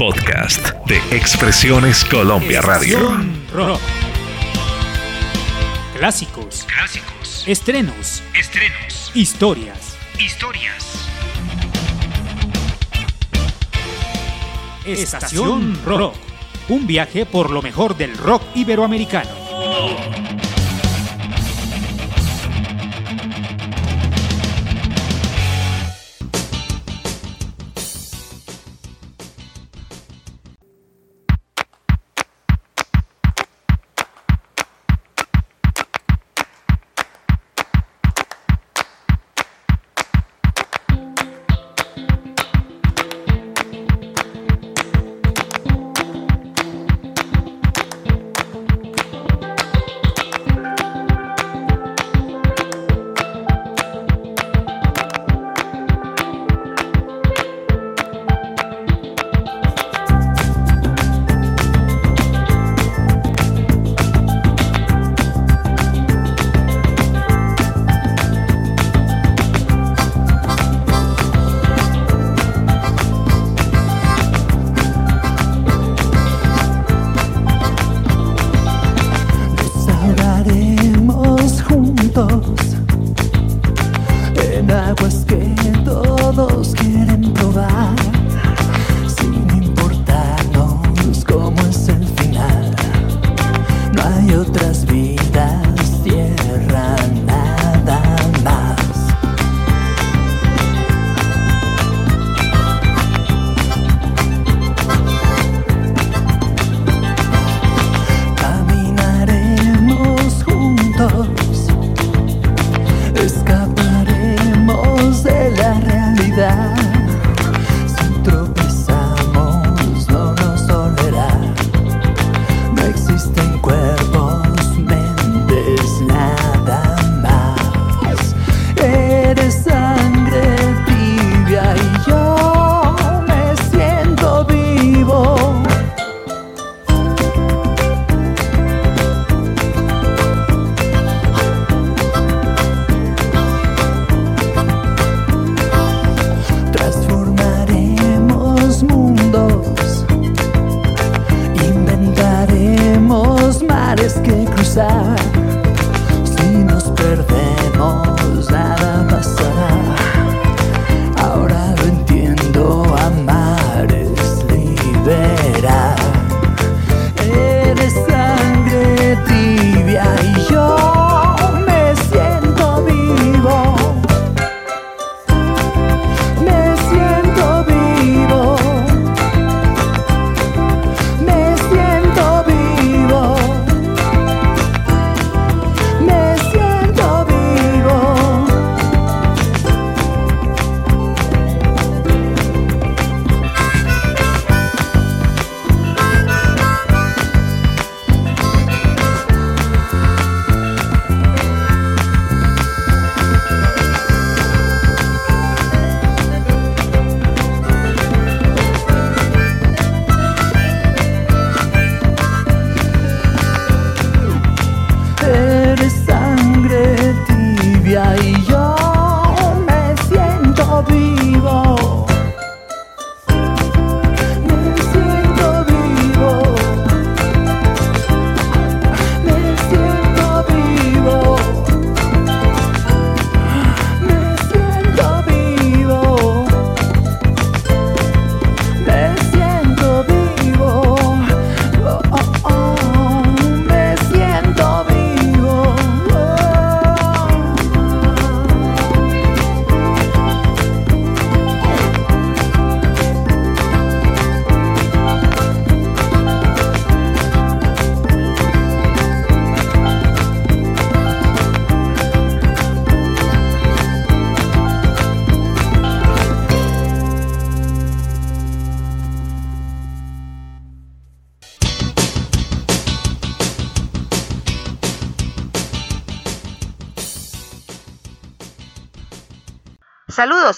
Podcast de Expresiones Colombia Radio. Estación Rock. Clásicos, Clásicos, estrenos, estrenos, historias. historias. Estación Rock. Un viaje por lo mejor del rock iberoamericano.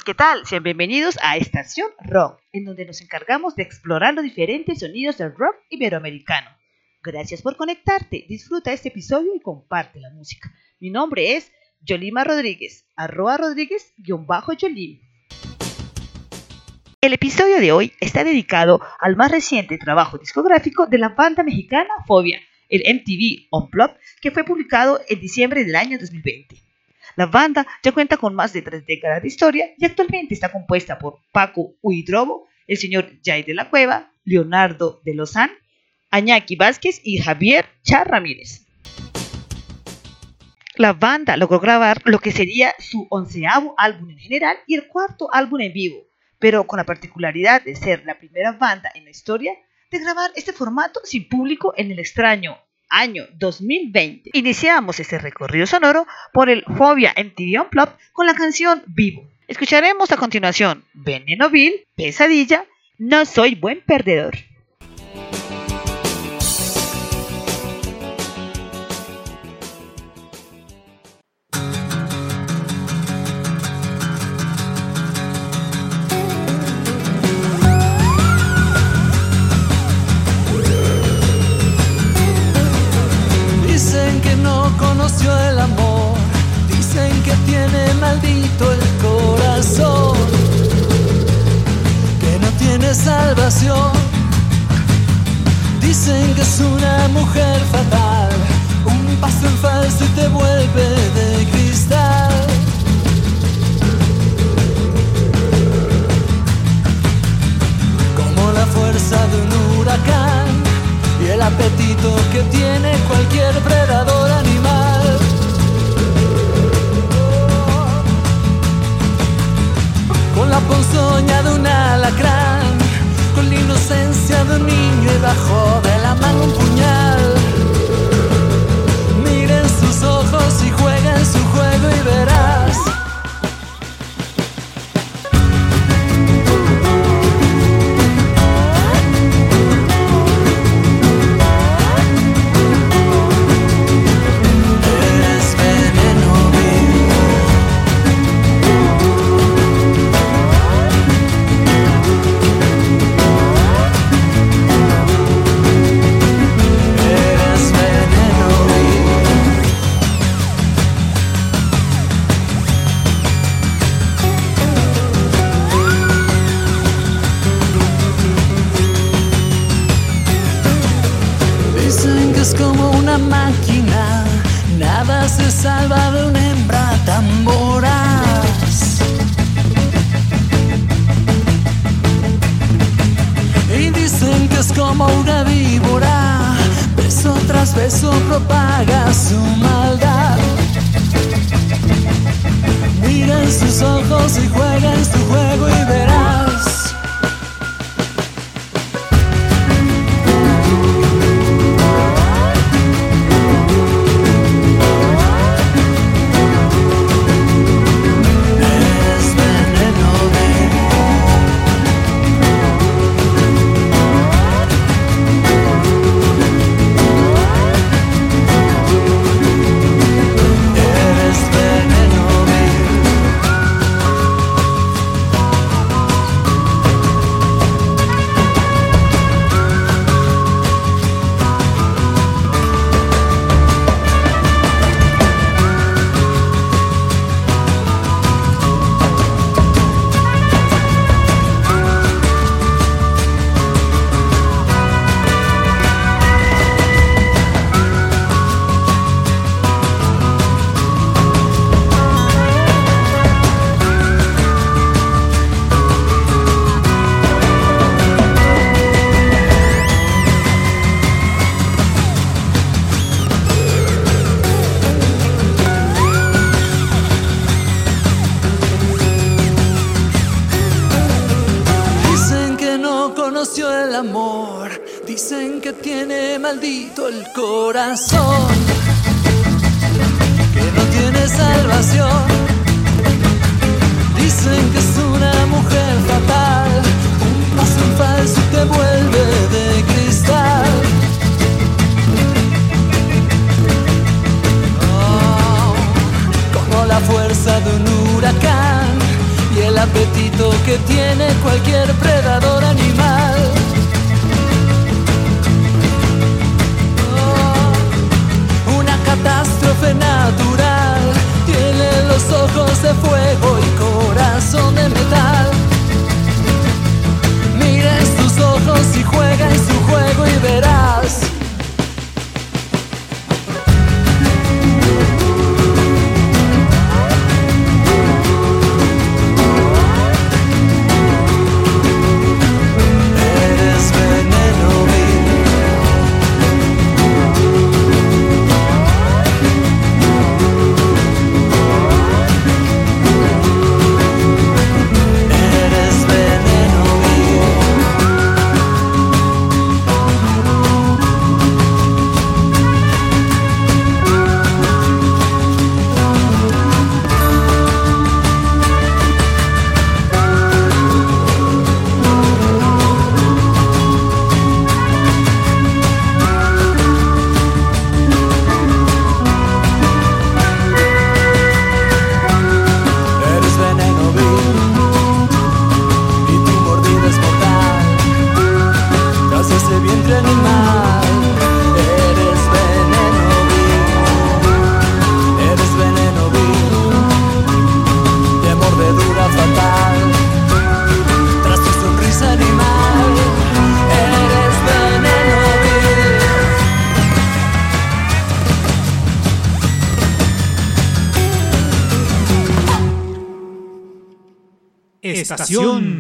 amigos, ¿qué tal? Sean bienvenidos a Estación Rock, en donde nos encargamos de explorar los diferentes sonidos del rock iberoamericano. Gracias por conectarte, disfruta este episodio y comparte la música. Mi nombre es Yolima Rodríguez, arroba Rodríguez-Yolim. El episodio de hoy está dedicado al más reciente trabajo discográfico de la banda mexicana Fobia, el MTV Unplugged, que fue publicado en diciembre del año 2020. La banda ya cuenta con más de tres décadas de historia y actualmente está compuesta por Paco Huidrobo, el señor Jay de la Cueva, Leonardo de Lozán, Añaki Vázquez y Javier Char Ramírez. La banda logró grabar lo que sería su onceavo álbum en general y el cuarto álbum en vivo, pero con la particularidad de ser la primera banda en la historia de grabar este formato sin público en el extraño año 2020. Iniciamos este recorrido sonoro por el Fobia MTV Unplugged con la canción Vivo. Escucharemos a continuación Veneno Bill, Pesadilla, No soy buen perdedor. Estación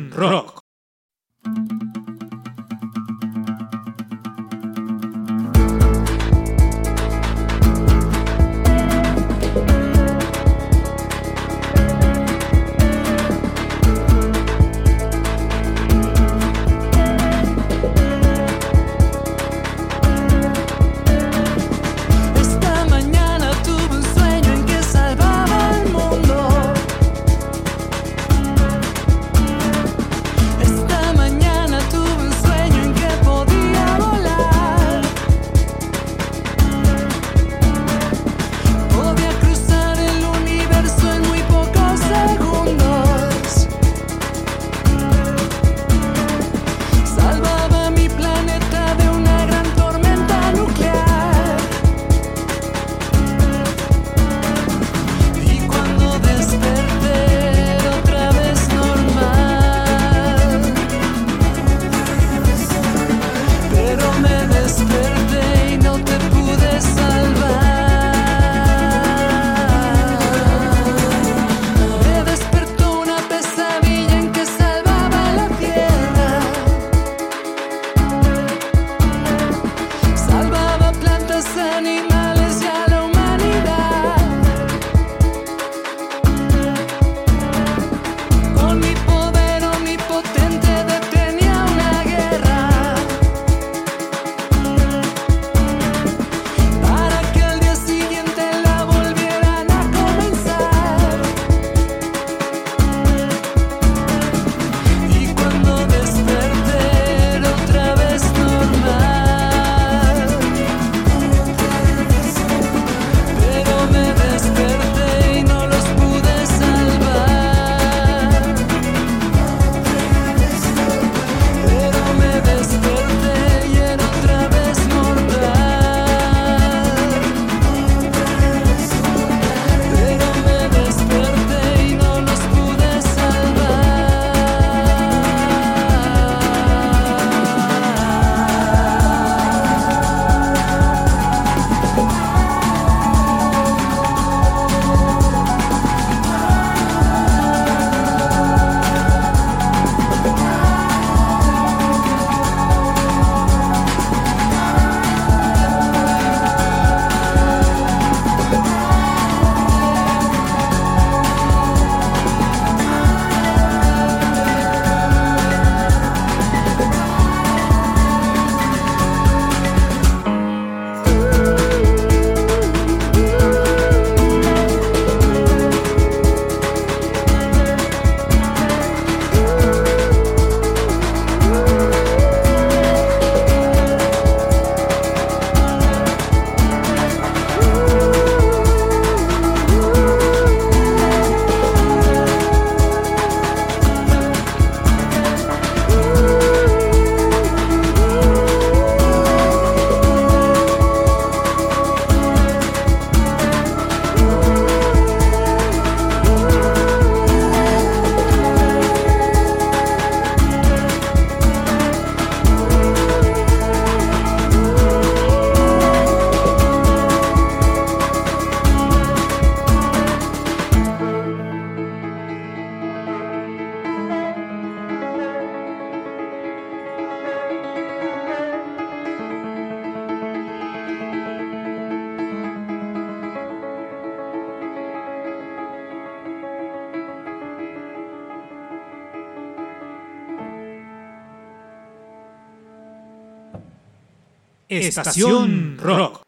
Estación Rock.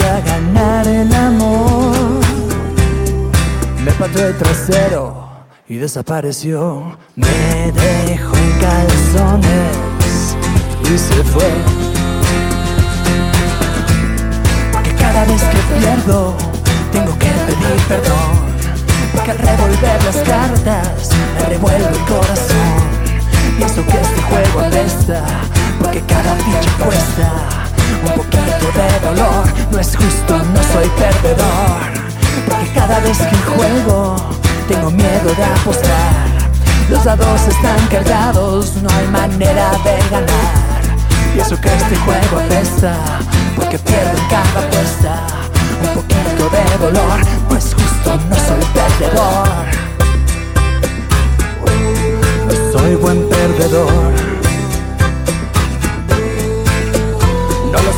A ganar el amor. Me pateó el trasero y desapareció. Me dejó en calzones y se fue. Porque cada vez que pierdo tengo que pedir perdón. Porque al revolver las cartas me revuelve el corazón. Pienso que este juego apesta, porque cada ficha cuesta un poquito de dolor. No es justo, no soy perdedor. Porque cada vez que juego tengo miedo de apostar. Los dados están cargados, no hay manera de ganar. Pienso que este juego apesta, porque pierdo en cada apuesta un poquito de dolor. No es justo, no soy perdedor. No soy buen perdedor.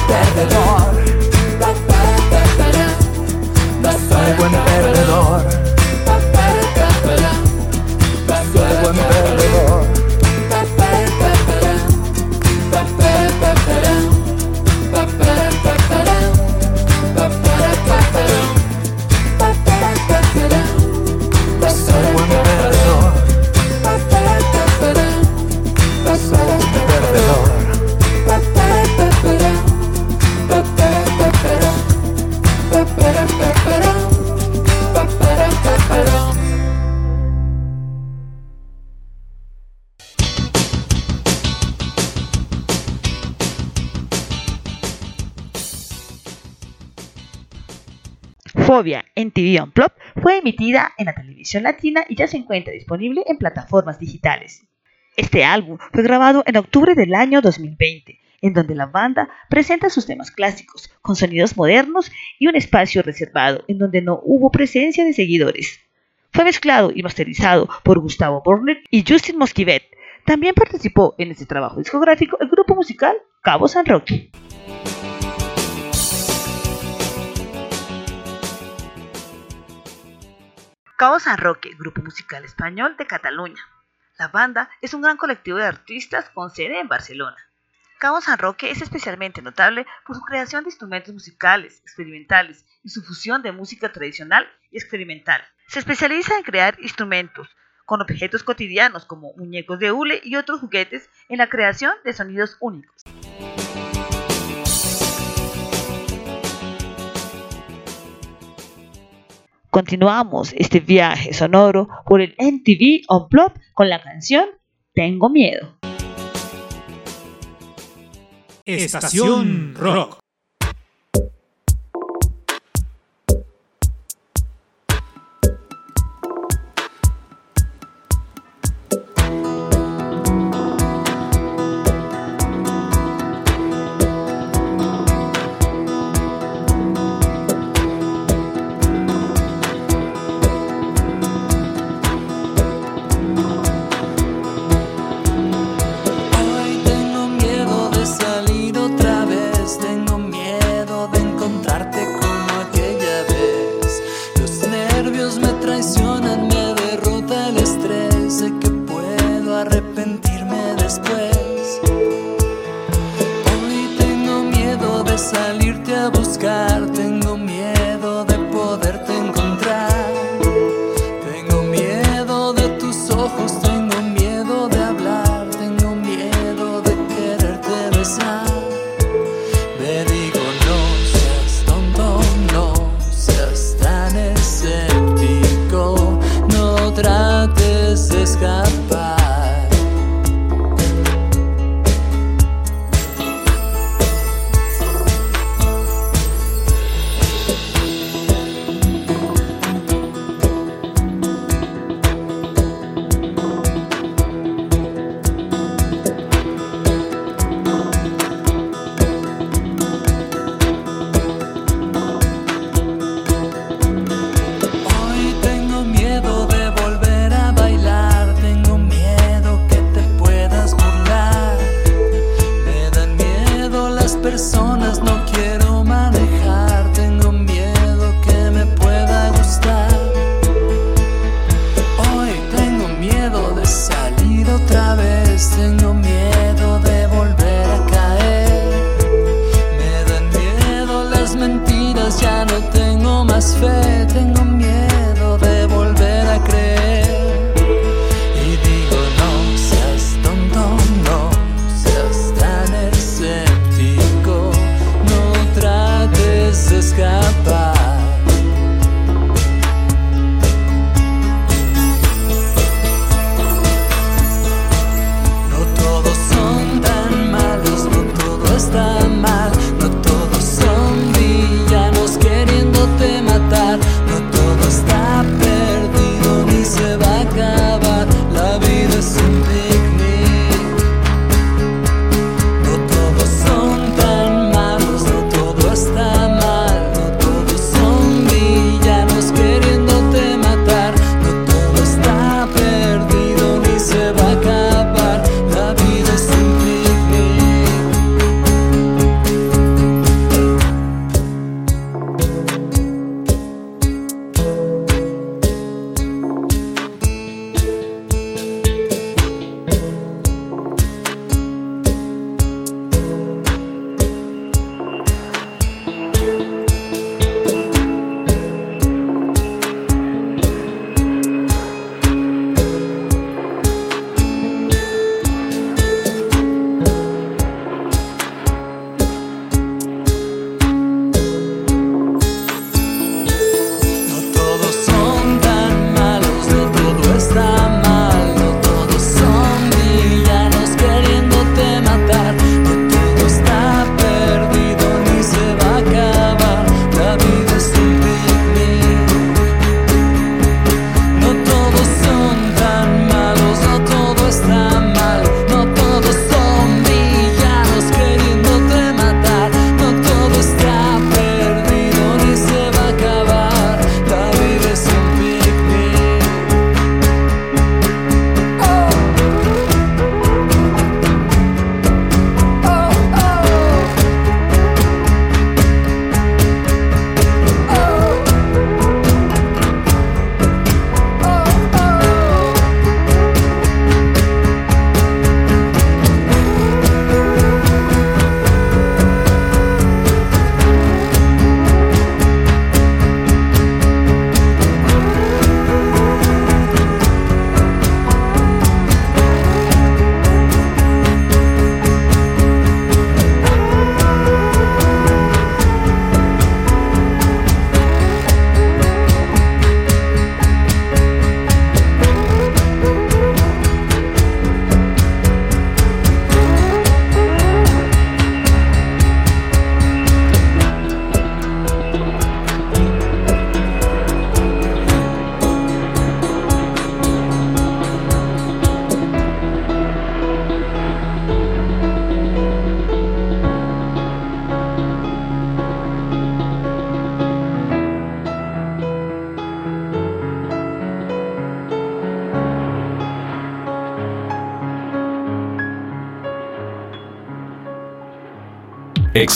perdedor. Fue emitida en la televisión latina y ya se encuentra disponible en plataformas digitales. Este álbum fue grabado en octubre del año 2020, en donde la banda presenta sus temas clásicos, con sonidos modernos y un espacio reservado en donde no hubo presencia de seguidores. Fue mezclado y masterizado por Gustavo Borner y Justin Mosquivet. También participó en este trabajo discográfico el grupo musical Cabo San Roque. Cabo San Roque, grupo musical español de Cataluña. La banda es un gran colectivo de artistas con sede en Barcelona. Cabo San Roque es especialmente notable por su creación de instrumentos musicales experimentales y su fusión de música tradicional y experimental. Se especializa en crear instrumentos con objetos cotidianos como muñecos de hule y otros juguetes en la creación de sonidos únicos. Continuamos este viaje sonoro por el MTV Unplugged con la canción Tengo Miedo. Estación Rock.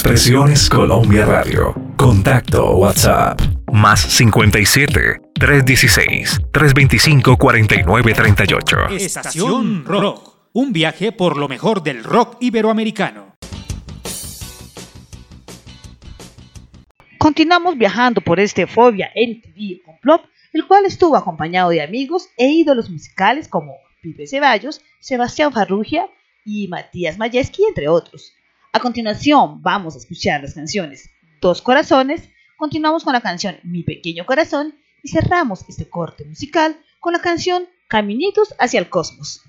Expresiones Colombia Radio. Contacto WhatsApp. Más 57 316 325 4938. Estación Rock. Un viaje por lo mejor del rock iberoamericano. Continuamos viajando por este Fobia MTV Complot, el cual estuvo acompañado de amigos e ídolos musicales como Pipe Ceballos, Sebastián Farrugia y Matías Mayeski, entre otros. A continuación, vamos a escuchar las canciones Dos Corazones, continuamos con la canción Mi Pequeño Corazón y cerramos este corte musical con la canción Caminitos hacia el Cosmos.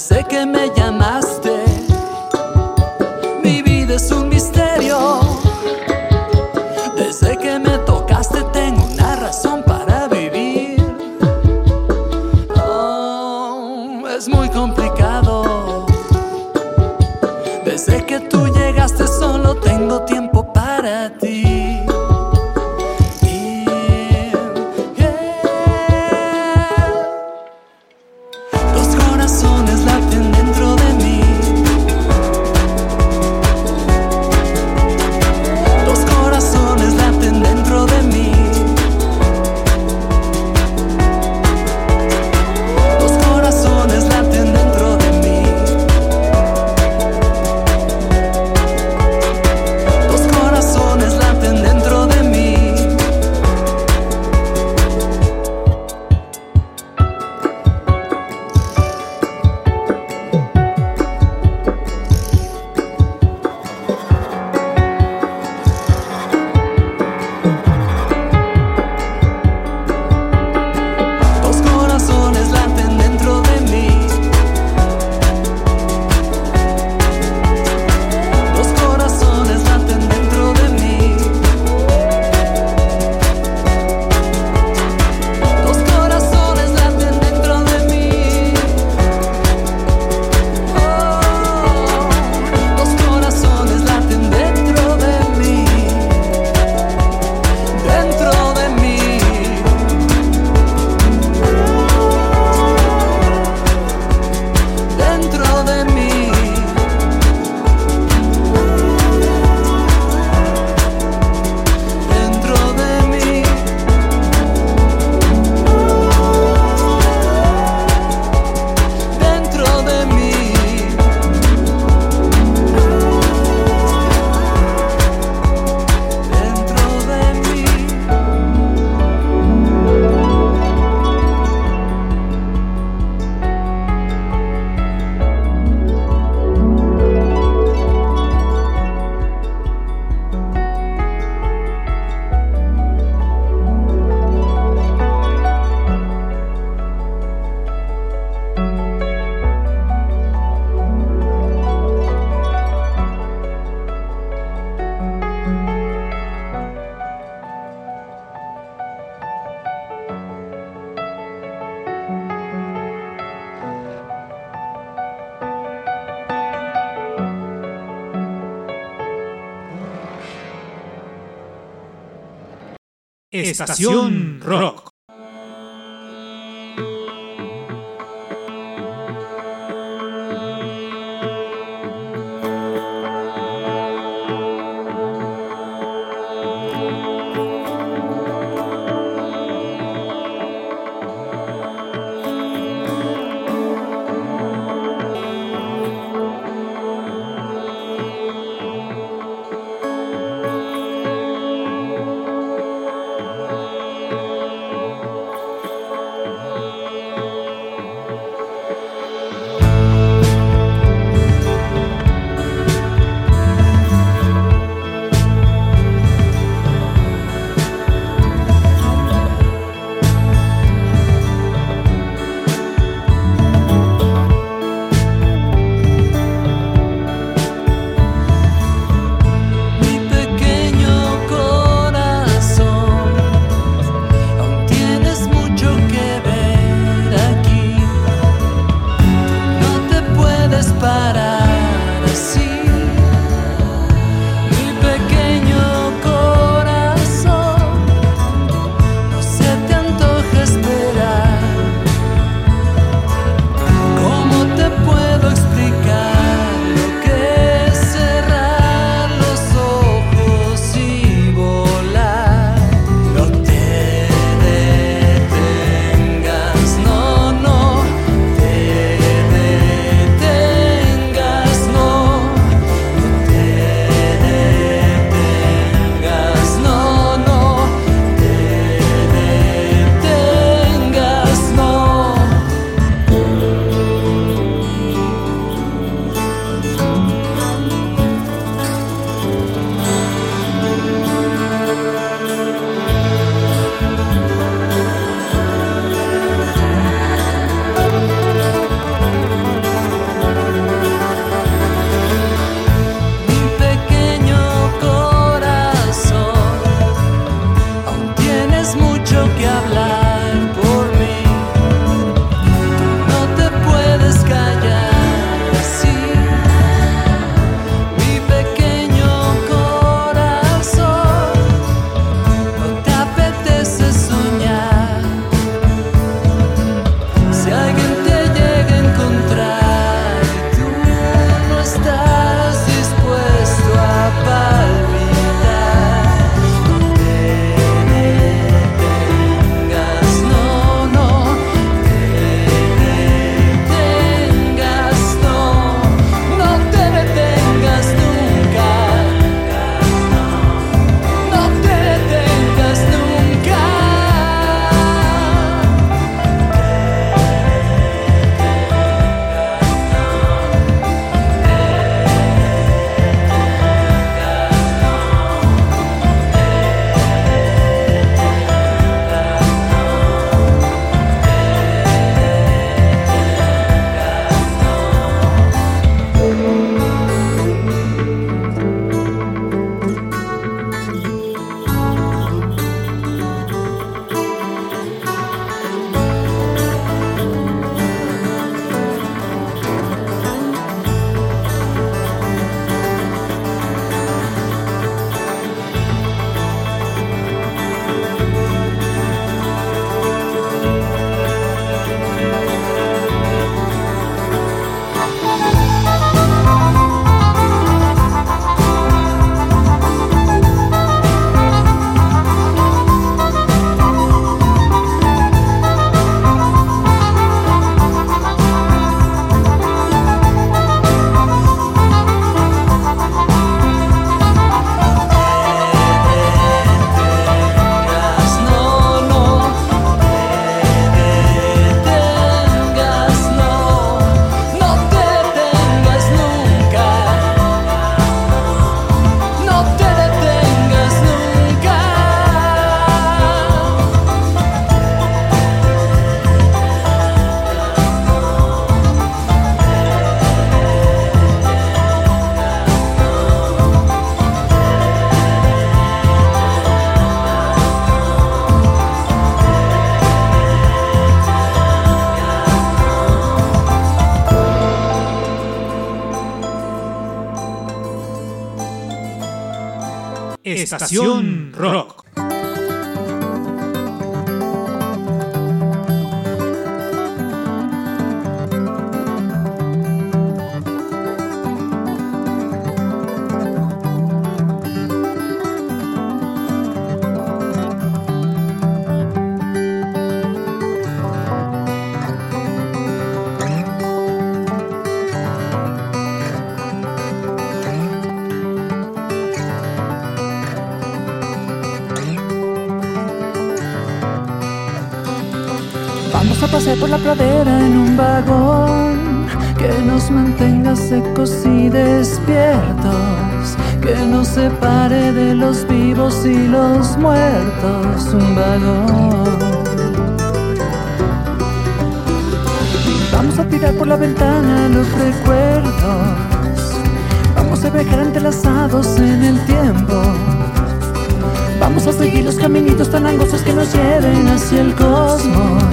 Desde que me llamaste, Estación Estación la pradera en un vagón que nos mantenga secos y despiertos, que nos separe de los vivos y los muertos. Un vagón. Vamos a tirar por la ventana los recuerdos. Vamos a viajar entrelazados en el tiempo. Vamos a seguir los caminitos tan angostos que nos lleven hacia el cosmos.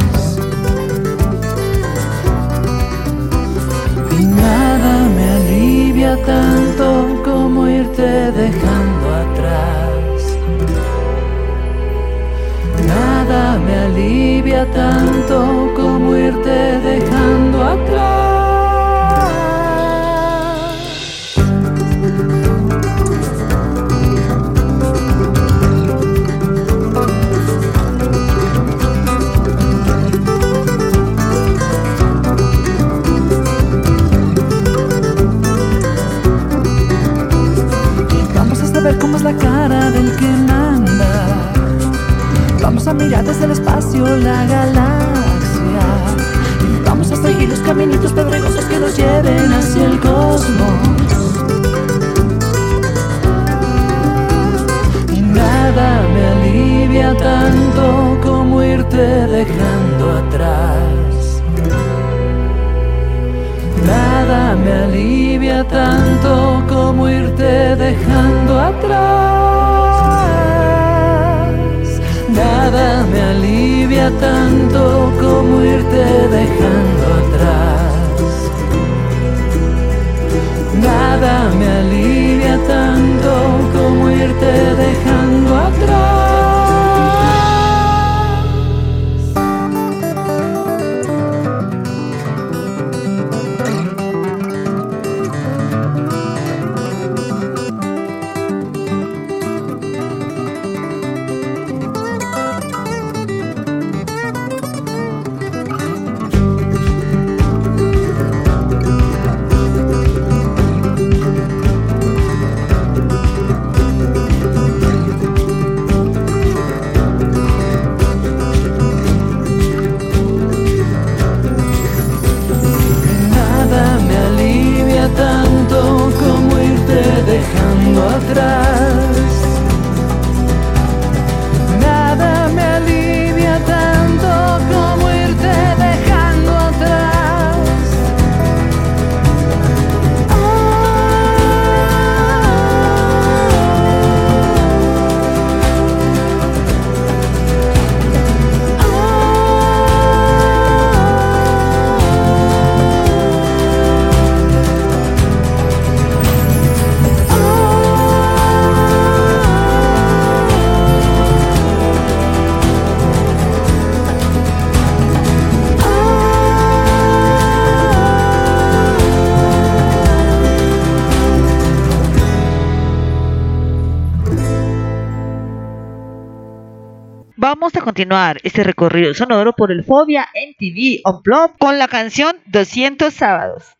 Nada me alivia tanto como irte dejando atrás. Nada me alivia tanto como irte dejando atrás. La cara del que manda. Vamos a mirar desde el espacio la galaxia. Y vamos a seguir los caminitos pedregosos que nos lleven hacia el cosmos. Nada me alivia tanto como irte dejando atrás. Nada me alivia tanto como irte dejando atrás. Nada me alivia tanto como irte dejando continuar este recorrido sonoro por el Fobia MTV Unplugged con la canción 200 sábados.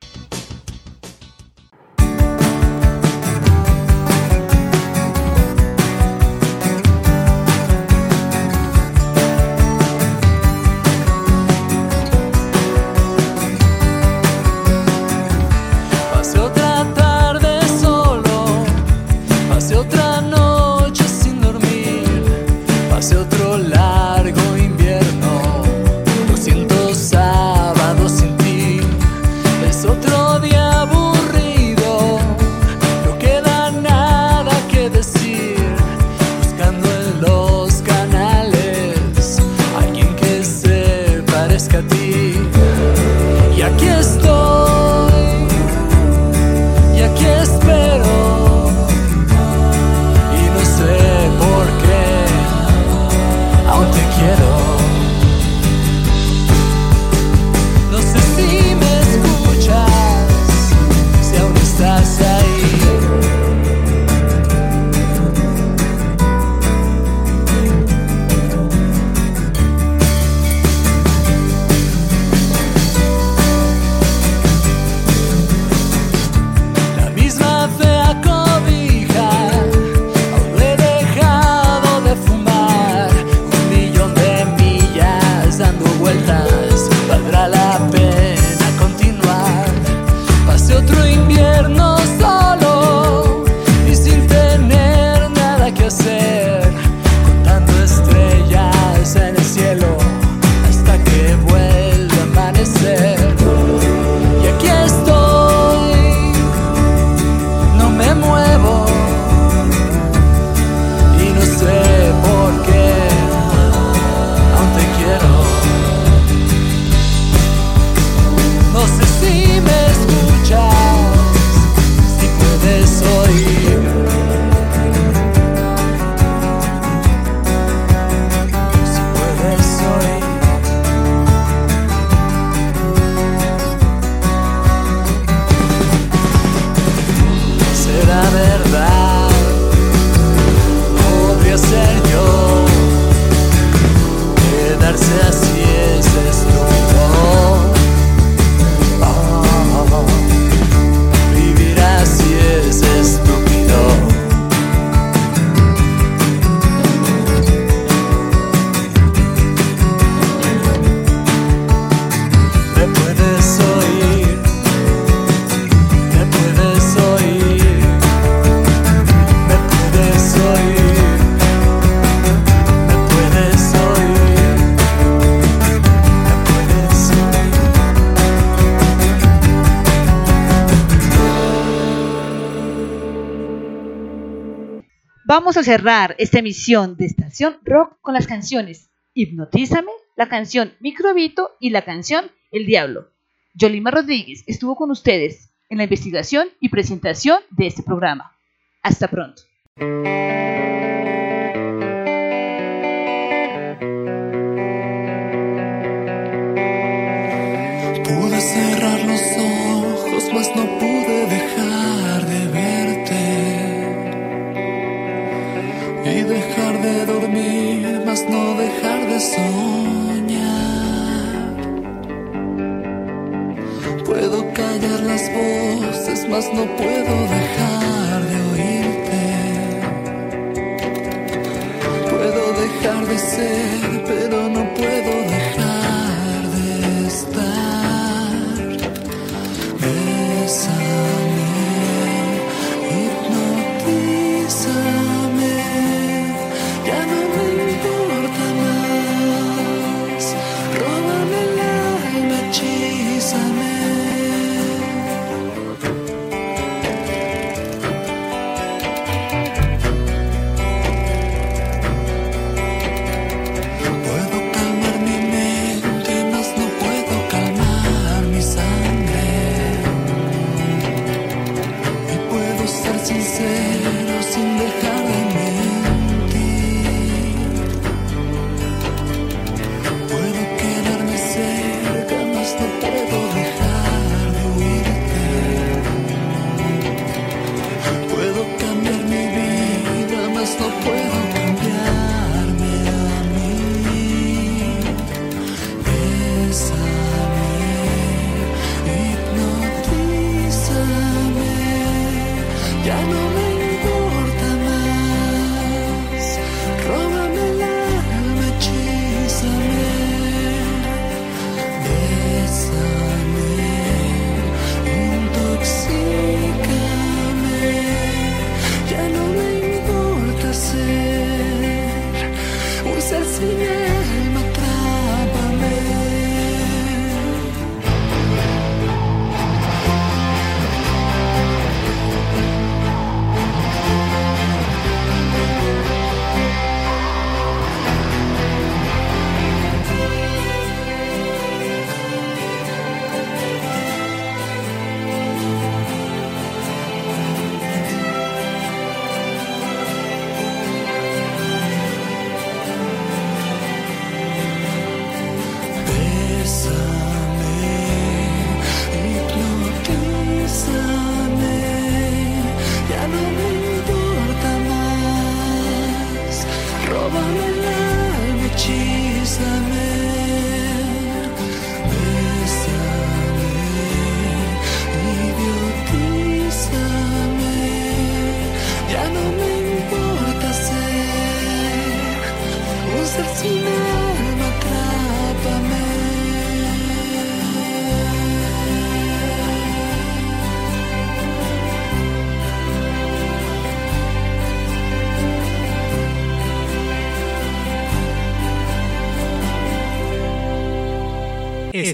cerrar esta emisión de Estación Rock con las canciones Hipnotízame, la canción Microbito y la canción El Diablo. Yolima Rodríguez estuvo con ustedes en la investigación y presentación de este programa. Hasta pronto.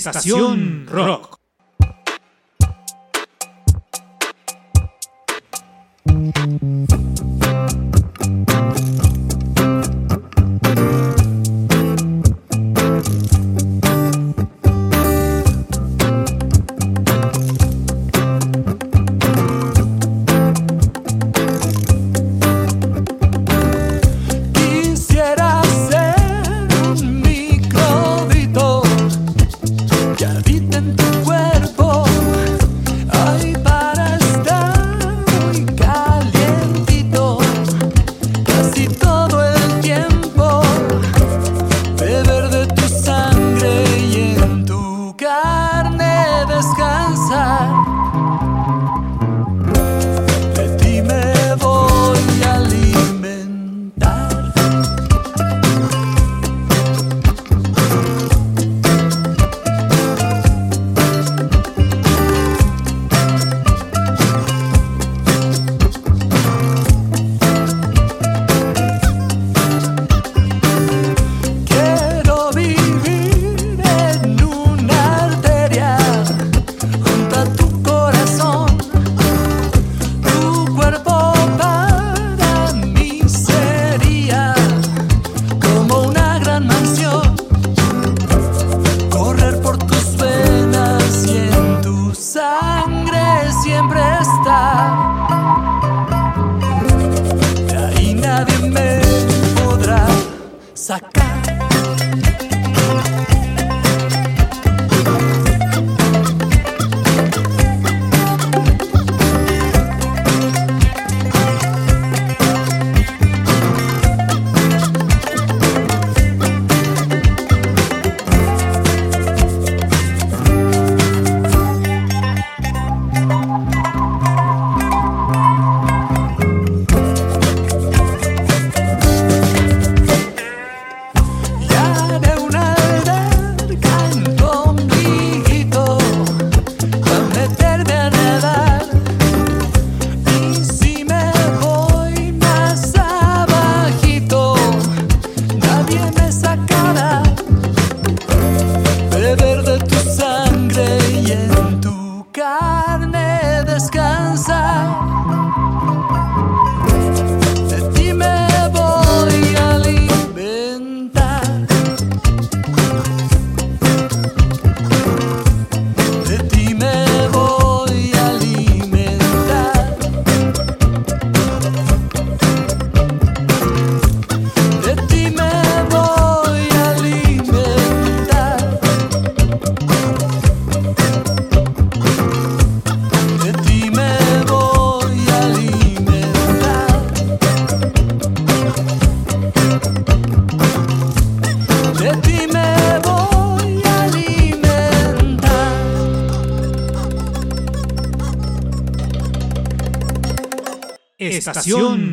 Estación Rock. Rock. Estación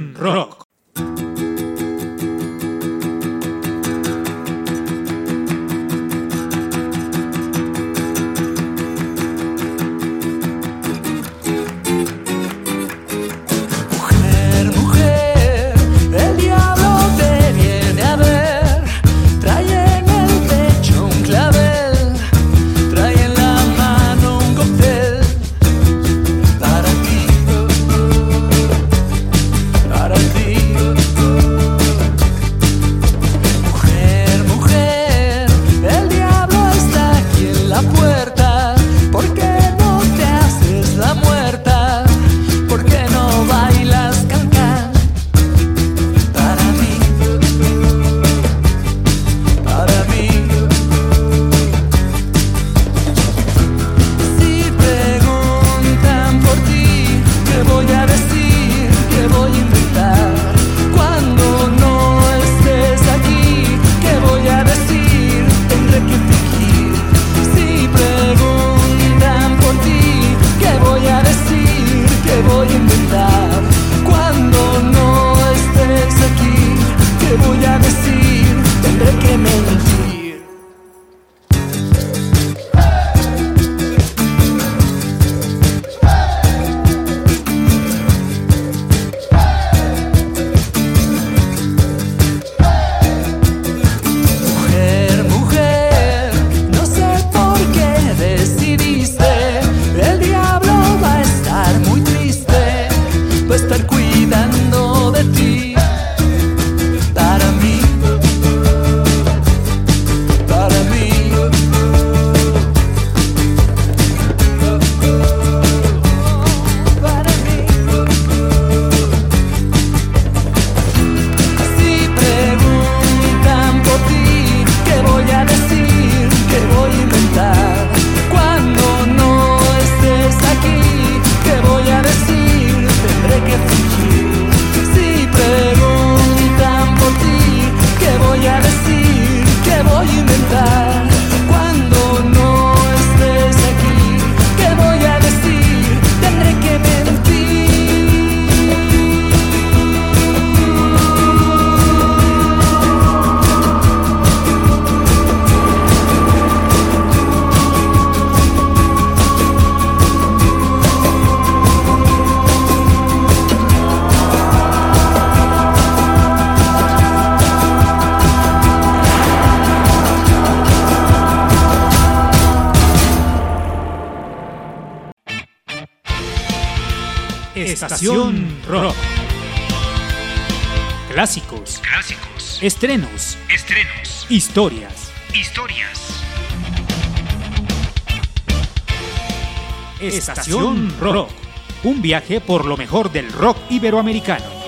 estrenos, Estrenos. historias. Historias. Estación Rock. Un viaje por lo mejor del rock iberoamericano.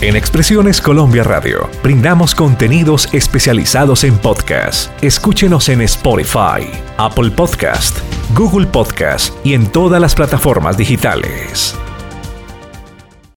En Expresiones Colombia Radio brindamos contenidos especializados en podcast. Escúchenos en Spotify, Apple Podcast, Google Podcast y en todas las plataformas digitales.